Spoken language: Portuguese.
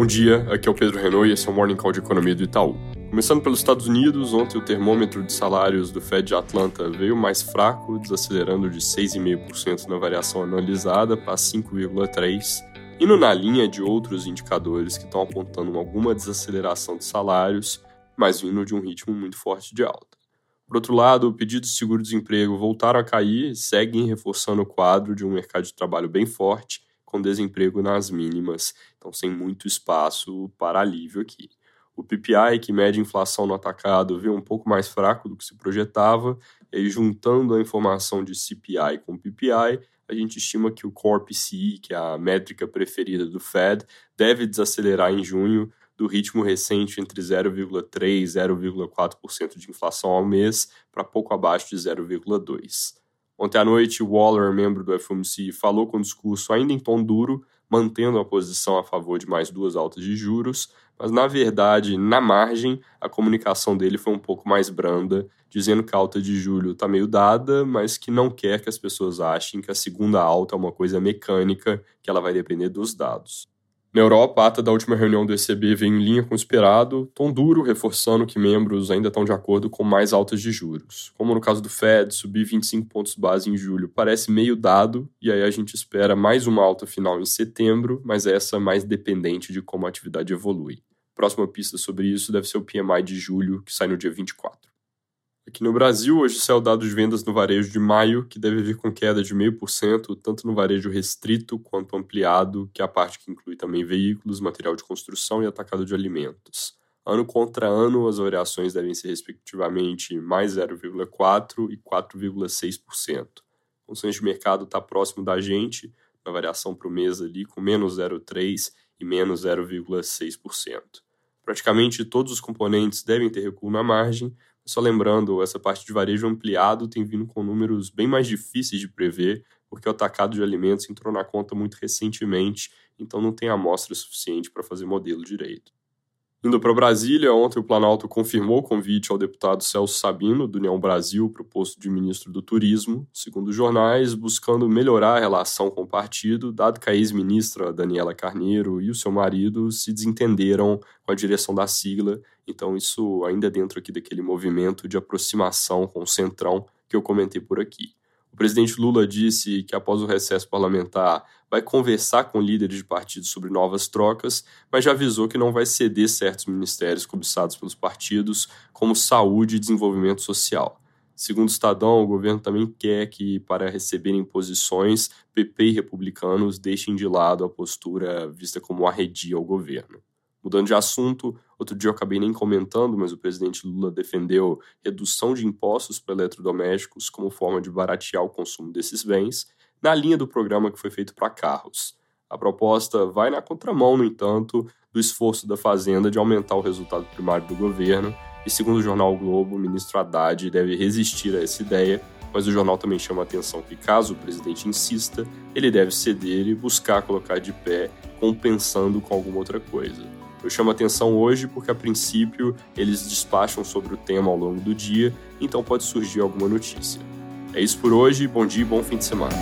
Bom dia, aqui é o Pedro Renault e esse é o Morning Call de Economia do Itaú. Começando pelos Estados Unidos, ontem o termômetro de salários do Fed de Atlanta veio mais fraco, desacelerando de 6,5% na variação anualizada para 5,3%, indo na linha de outros indicadores que estão apontando alguma desaceleração de salários, mas vindo de um ritmo muito forte de alta. Por outro lado, pedidos de seguro-desemprego voltaram a cair e seguem reforçando o quadro de um mercado de trabalho bem forte, com desemprego nas mínimas, então sem muito espaço para alívio aqui. O PPI, que mede inflação no atacado, veio um pouco mais fraco do que se projetava, e juntando a informação de CPI com PPI, a gente estima que o Core PCI, que é a métrica preferida do Fed, deve desacelerar em junho do ritmo recente entre 0,3% e 0,4% de inflação ao mês para pouco abaixo de 0,2%. Ontem à noite, Waller, membro do FOMC, falou com um discurso ainda em tom duro, mantendo a posição a favor de mais duas altas de juros, mas na verdade, na margem, a comunicação dele foi um pouco mais branda, dizendo que a alta de julho está meio dada, mas que não quer que as pessoas achem que a segunda alta é uma coisa mecânica, que ela vai depender dos dados. Na Europa, a ata da última reunião do ECB veio em linha com o esperado, tom duro, reforçando que membros ainda estão de acordo com mais altas de juros. Como no caso do Fed, subir 25 pontos base em julho parece meio dado, e aí a gente espera mais uma alta final em setembro, mas essa mais dependente de como a atividade evolui. Próxima pista sobre isso deve ser o PMI de julho, que sai no dia 24. Aqui no Brasil, hoje saiu dados de vendas no varejo de maio, que deve vir com queda de 0,5%, tanto no varejo restrito quanto ampliado, que é a parte que inclui também veículos, material de construção e atacado de alimentos. Ano contra ano, as variações devem ser respectivamente mais 0,4% e 4,6%. O consenso de mercado está próximo da gente, na variação para o mês ali, com menos 0,3% e menos 0,6%. Praticamente todos os componentes devem ter recuo na margem, só lembrando, essa parte de varejo ampliado tem vindo com números bem mais difíceis de prever, porque o atacado de alimentos entrou na conta muito recentemente, então não tem amostra suficiente para fazer modelo direito. Indo para Brasília, ontem o Planalto confirmou o convite ao deputado Celso Sabino, do União Brasil, para o posto de ministro do Turismo, segundo jornais, buscando melhorar a relação com o partido, dado que a ex-ministra Daniela Carneiro e o seu marido se desentenderam com a direção da sigla, então isso ainda é dentro aqui daquele movimento de aproximação com o Centrão que eu comentei por aqui. O presidente Lula disse que após o recesso parlamentar vai conversar com líderes de partidos sobre novas trocas, mas já avisou que não vai ceder certos ministérios cobiçados pelos partidos, como saúde e desenvolvimento social. Segundo o Estadão, o governo também quer que, para receberem posições, PP e republicanos deixem de lado a postura vista como arredia ao governo. Mudando de assunto, outro dia eu acabei nem comentando, mas o presidente Lula defendeu redução de impostos para eletrodomésticos como forma de baratear o consumo desses bens, na linha do programa que foi feito para carros. A proposta vai na contramão, no entanto, do esforço da Fazenda de aumentar o resultado primário do governo, e segundo o jornal o Globo, o ministro Haddad deve resistir a essa ideia, mas o jornal também chama a atenção que, caso o presidente insista, ele deve ceder e buscar colocar de pé, compensando com alguma outra coisa. Eu chamo atenção hoje porque, a princípio, eles despacham sobre o tema ao longo do dia, então pode surgir alguma notícia. É isso por hoje, bom dia e bom fim de semana.